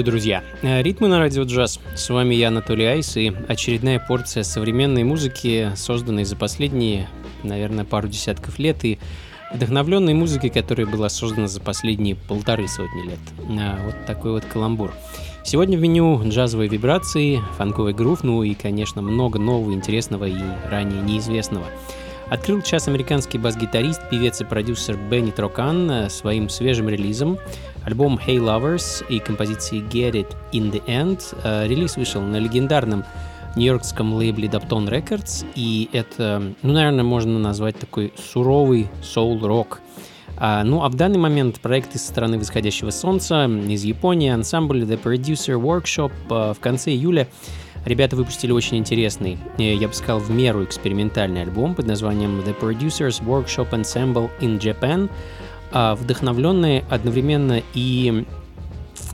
Приветствую, друзья! Э, Ритмы на радио джаз. С вами я, Анатолий Айс, и очередная порция современной музыки, созданной за последние, наверное, пару десятков лет, и вдохновленной музыки, которая была создана за последние полторы сотни лет. Э, вот такой вот каламбур. Сегодня в меню джазовые вибрации, фанковый грув, ну и, конечно, много нового, интересного и ранее неизвестного. Открыл час американский бас-гитарист, певец и продюсер Бенни Трокан э, своим свежим релизом – Альбом Hey Lovers и композиции Get It In The End. Э, релиз вышел на легендарном нью-йоркском лейбле Dapton Records, и это, ну, наверное, можно назвать такой суровый соул-рок. А, ну, а в данный момент проект из страны восходящего солнца из Японии, ансамбль The Producer Workshop э, в конце июля Ребята выпустили очень интересный, э, я бы сказал, в меру экспериментальный альбом под названием The Producers Workshop Ensemble in Japan, а, вдохновленный одновременно и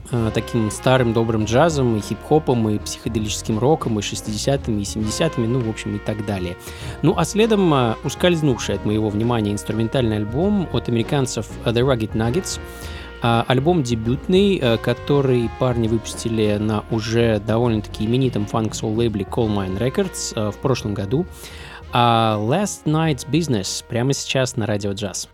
э, таким старым добрым джазом, и хип-хопом, и психоделическим роком, и 60-ми, и 70-ми, ну, в общем, и так далее. Ну, а следом э, ускользнувший от моего внимания инструментальный альбом от американцев The Rugged Nuggets — а, альбом дебютный, э, который парни выпустили на уже довольно-таки именитом фанк-сол лейбле Coal Mine Records э, в прошлом году. А Last Night's Business прямо сейчас на радио джаз.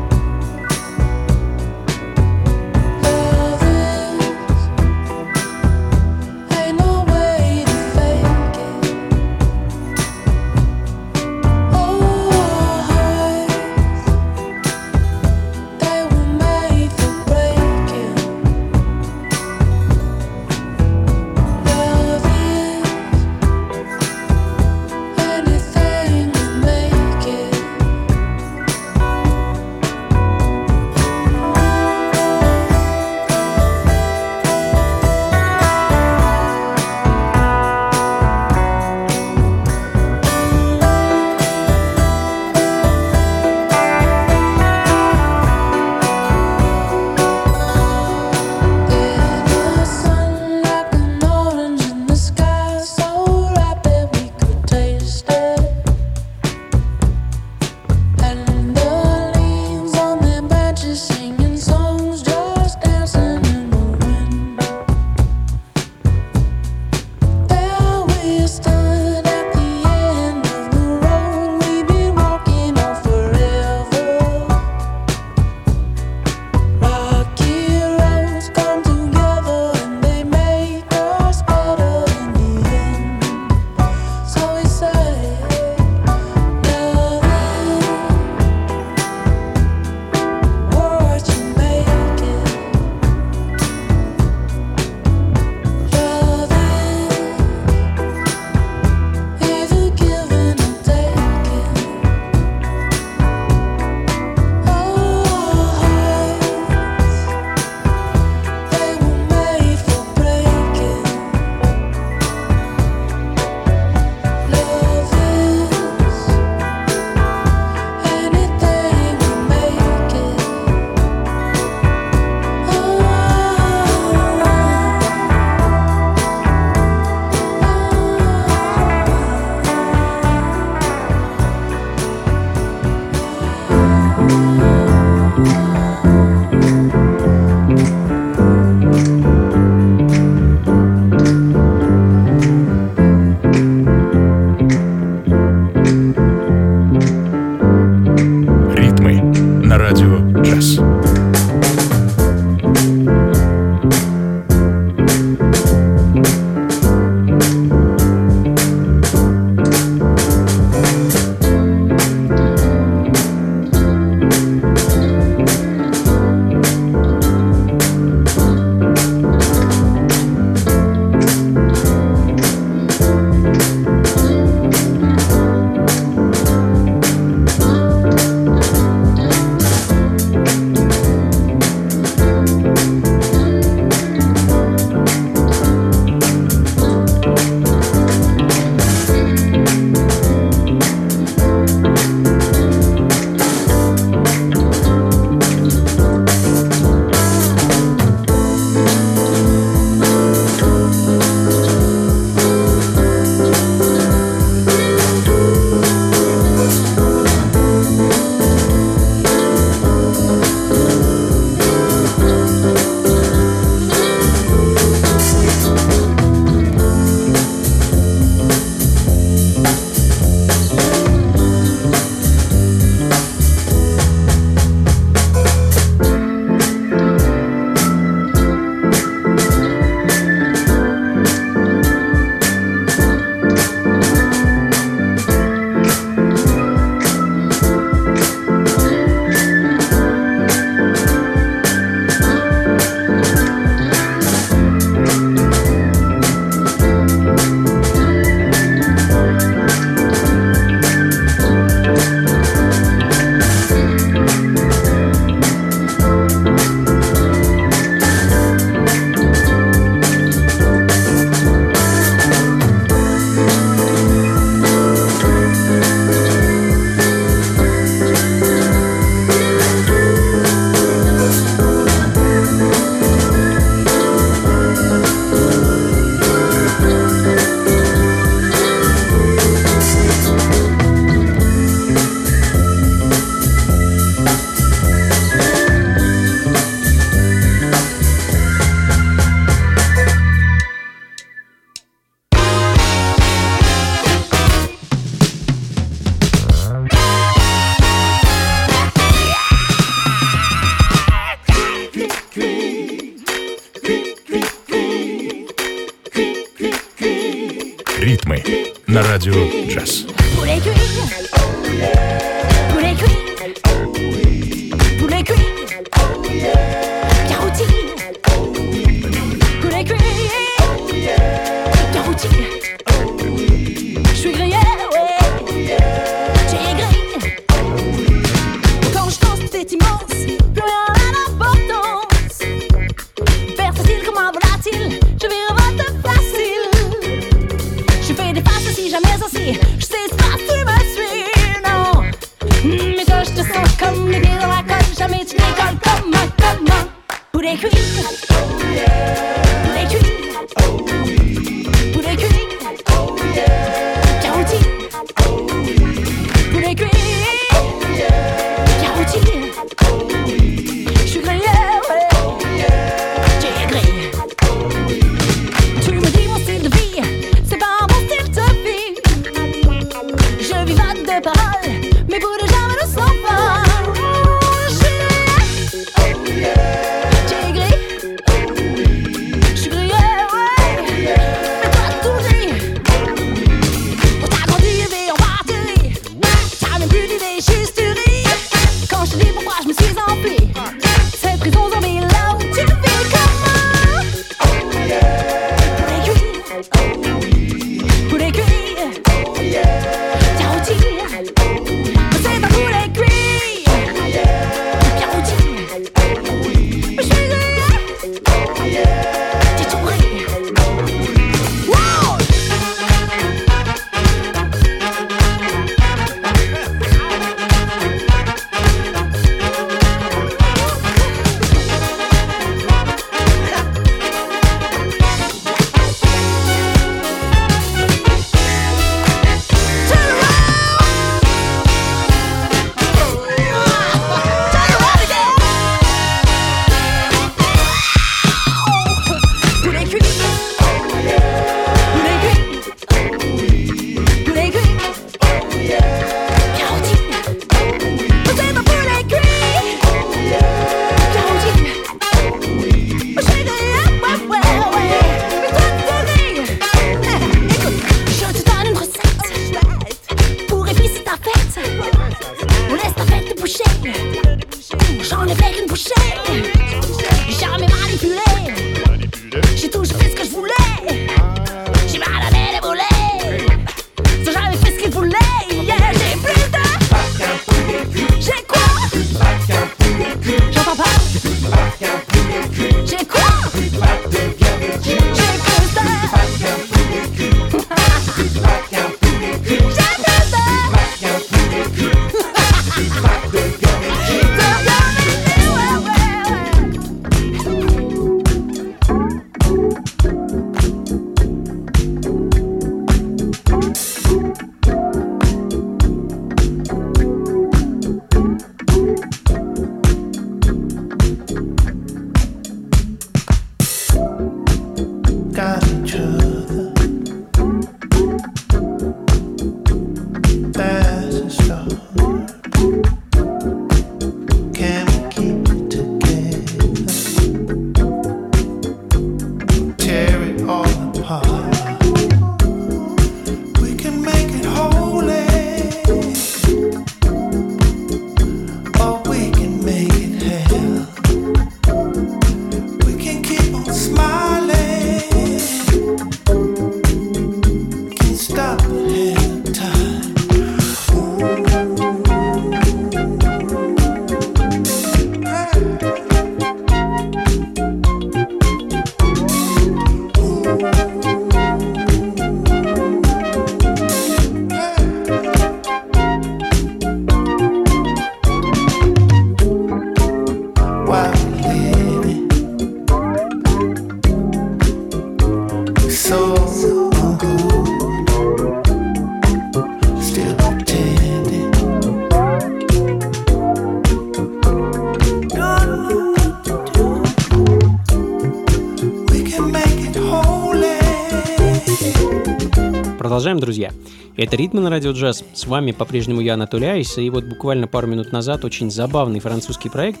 «Ритмы на радио джаз». С вами по-прежнему я, Анатолий Айс, и вот буквально пару минут назад очень забавный французский проект.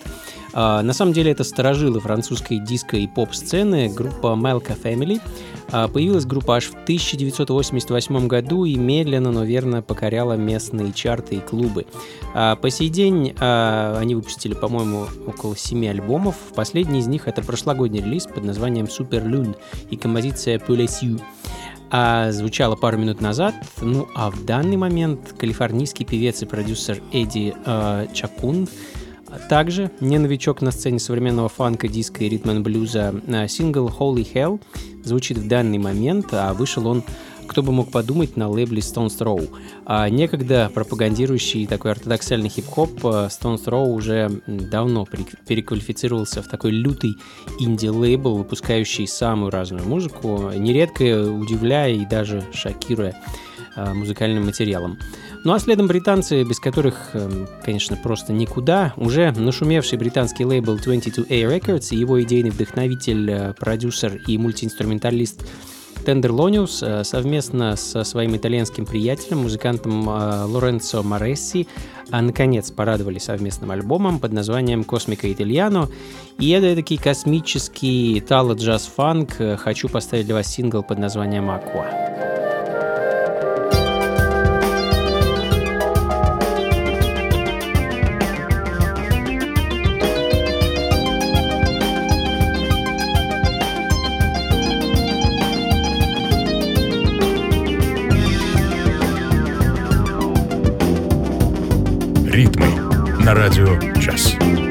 А, на самом деле это сторожилы французской диско и поп-сцены, группа Melka Family. А, появилась группа аж в 1988 году и медленно, но верно покоряла местные чарты и клубы. А, по сей день а, они выпустили, по-моему, около 7 альбомов. Последний из них это прошлогодний релиз под названием Super Lune и композиция Poulet а, звучала пару минут назад. Ну а в данный момент калифорнийский певец и продюсер Эдди э, Чакун также не новичок на сцене современного фанка, диска и ритм блюза. Сингл Holy Hell звучит в данный момент, а вышел он кто бы мог подумать, на лейбле Stones Throw. А некогда пропагандирующий такой ортодоксальный хип-хоп э, Stones Throw уже давно переквалифицировался в такой лютый инди-лейбл, выпускающий самую разную музыку, нередко удивляя и даже шокируя э, музыкальным материалом. Ну а следом британцы, без которых, эм, конечно, просто никуда, уже нашумевший британский лейбл 22A Records и его идейный вдохновитель, э, продюсер и мультиинструменталист Тендерлониус э, совместно со своим итальянским приятелем, музыкантом э, Лоренцо Моресси, наконец порадовали совместным альбомом под названием «Космика Итальяно». И это такой космический тало-джаз-фанк. Хочу поставить для вас сингл под названием «Aqua». На радио «Час».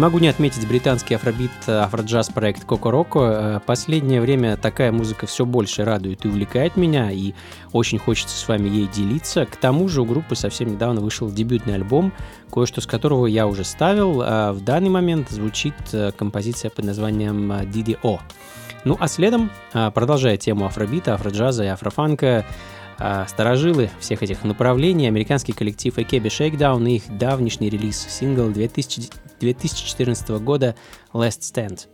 Не могу не отметить британский афробит, афроджаз проект Коко Роко. Последнее время такая музыка все больше радует и увлекает меня, и очень хочется с вами ей делиться. К тому же у группы совсем недавно вышел дебютный альбом, кое-что с которого я уже ставил. А в данный момент звучит э, композиция под названием DDO. Ну а следом, продолжая тему афробита, афроджаза и афрофанка, сторожилы всех этих направлений, американский коллектив AKB Shakedown и их давнишний релиз, сингл 2000, 2014 года Last Stand.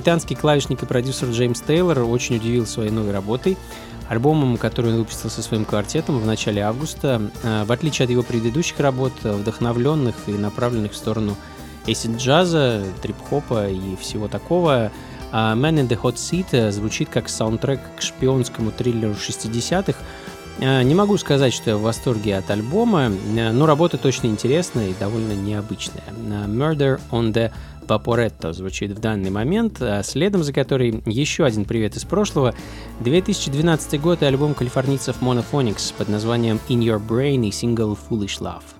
Британский клавишник и продюсер Джеймс Тейлор очень удивил своей новой работой, альбомом, который он выпустил со своим квартетом в начале августа. Э, в отличие от его предыдущих работ, вдохновленных и направленных в сторону эсид-джаза, трип-хопа и всего такого, а Man in the Hot Seat звучит как саундтрек к шпионскому триллеру 60-х. Э, не могу сказать, что я в восторге от альбома, э, но работа точно интересная и довольно необычная. Murder on the Vaporetto звучит в данный момент, следом за которой еще один привет из прошлого. 2012 год и альбом калифорнийцев Monophonics под названием In Your Brain и сингл Foolish Love.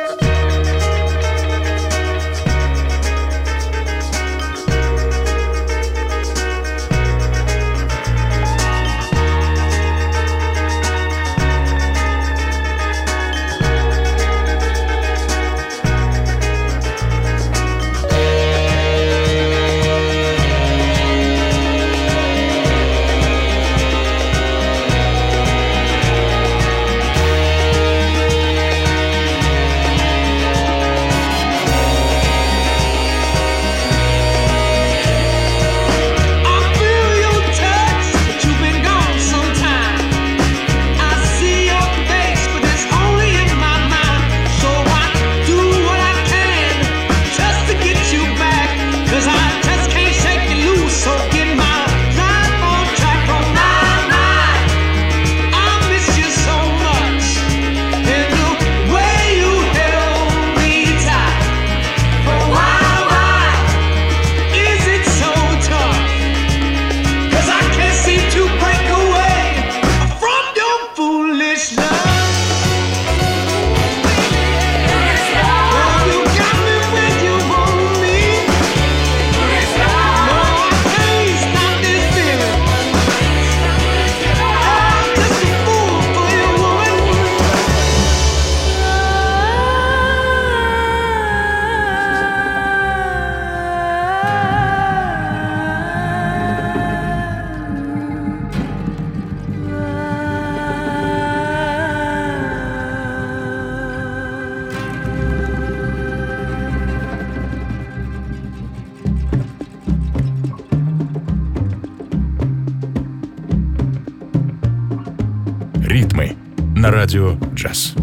Радио «Джаз».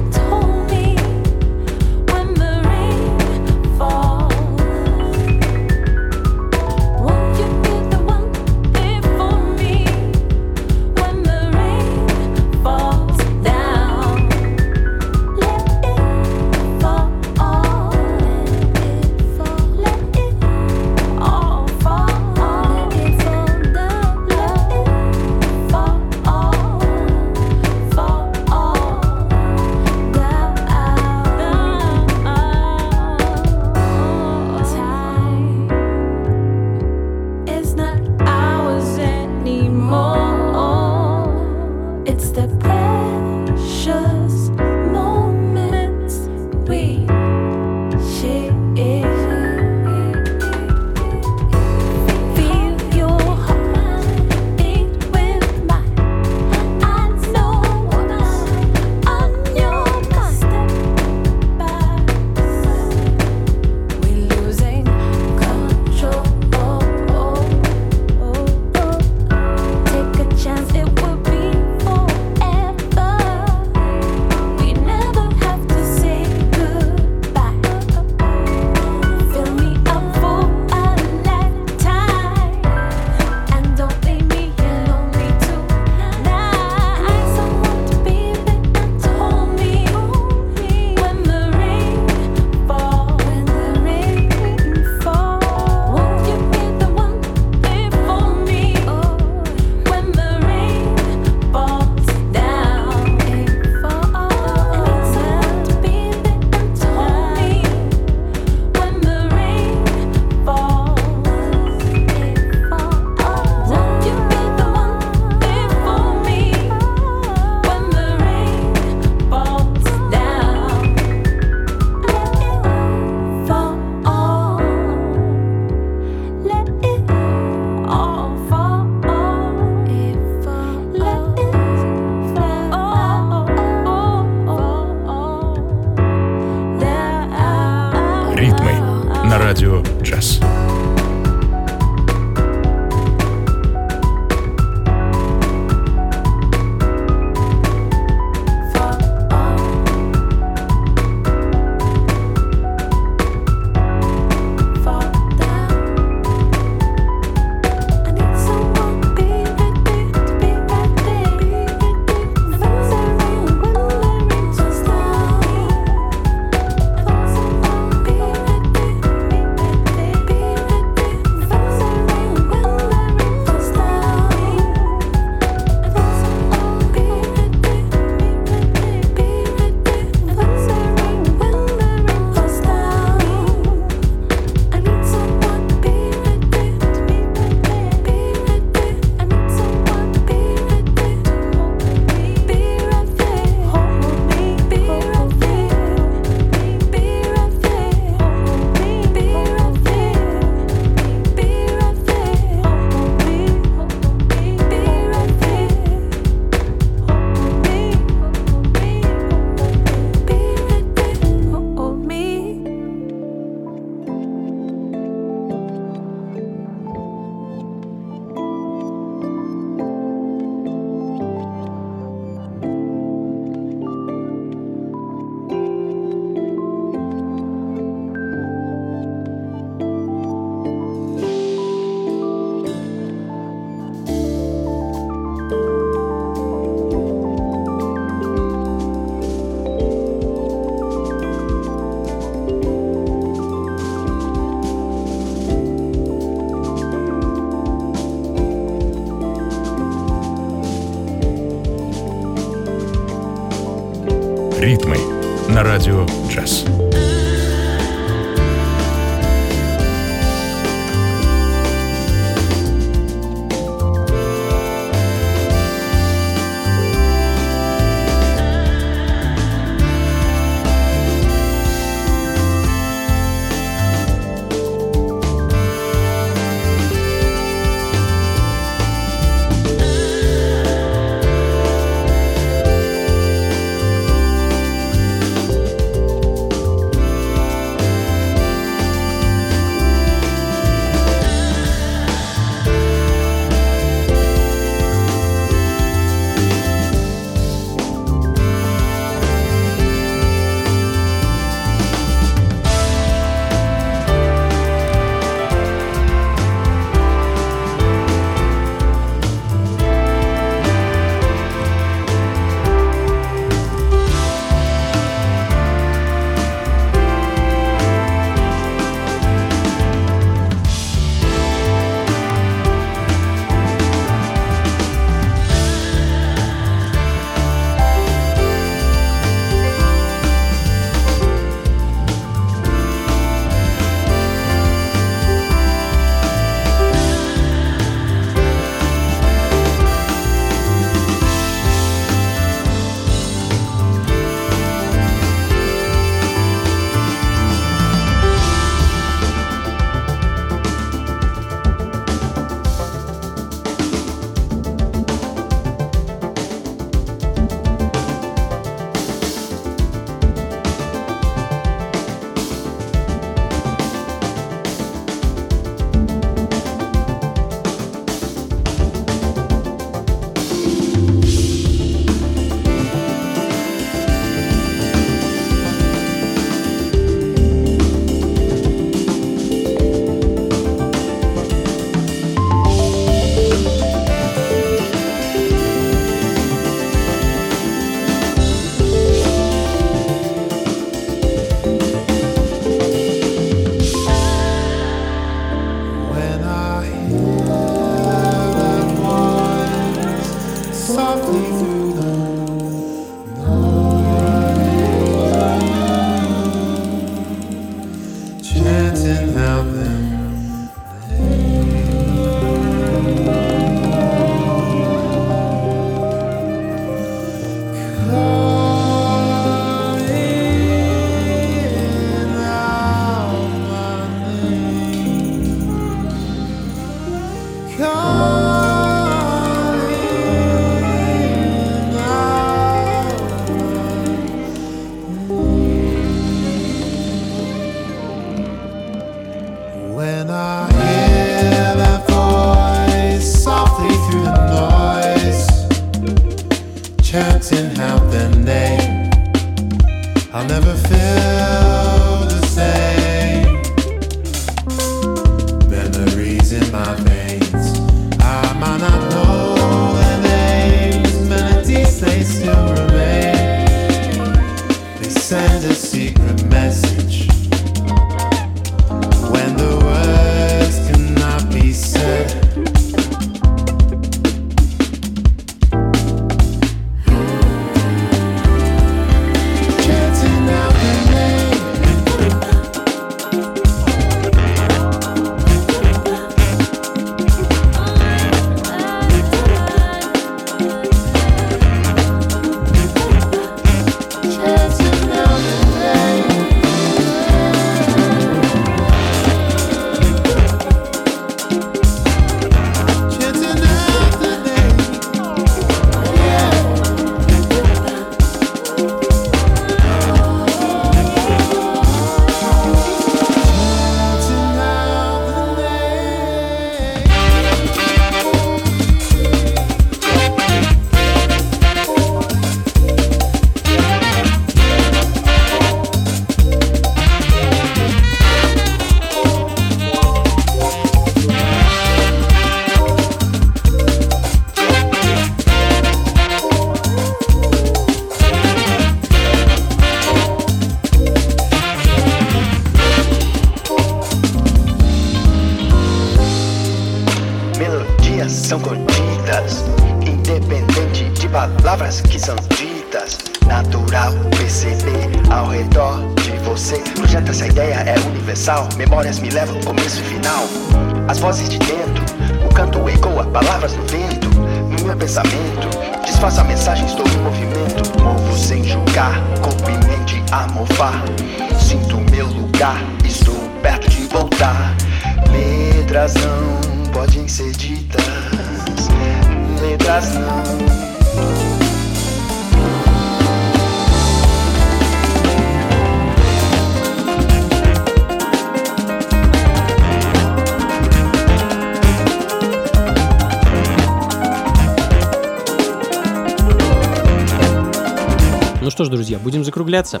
Закругляться.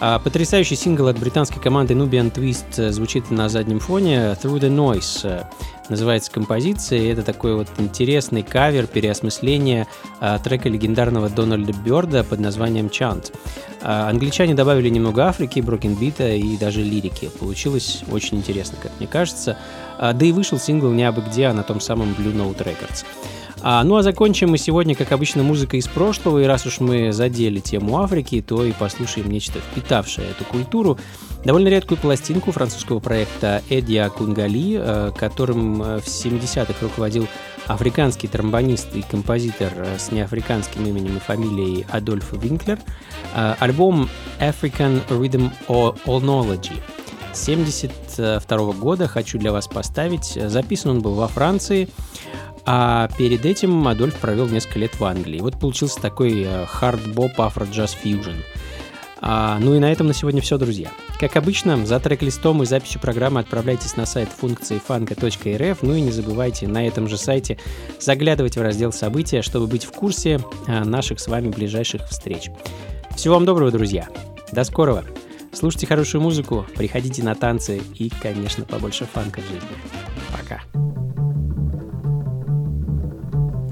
А, потрясающий сингл от британской команды Nubian Twist э, звучит на заднем фоне Through the Noise э, называется композиция, и это такой вот интересный кавер, переосмысление а, трека легендарного Дональда Бёрда под названием Chant. А, англичане добавили немного Африки, брокенбита и даже лирики. Получилось очень интересно, как мне кажется. Да и вышел сингл не абы где, а на том самом Blue Note Records. А, ну а закончим мы сегодня, как обычно, музыкой из прошлого, и раз уж мы задели тему Африки, то и послушаем нечто впитавшее эту культуру. Довольно редкую пластинку французского проекта Эдия Кунгали, э, которым э, в 70-х руководил африканский тромбонист и композитор э, с неафриканским именем и фамилией Адольф Винклер. Альбом African Rhythmonology 72 года хочу для вас поставить. Записан он был во Франции. А перед этим Адольф провел несколько лет в Англии. Вот получился такой хард-боп афро-джаз фьюжн. А, ну и на этом на сегодня все, друзья. Как обычно, за трек-листом и записью программы отправляйтесь на сайт функции фанка.рф, ну и не забывайте на этом же сайте заглядывать в раздел события, чтобы быть в курсе а, наших с вами ближайших встреч. Всего вам доброго, друзья. До скорого. Слушайте хорошую музыку, приходите на танцы и, конечно, побольше фанка в жизни. Пока.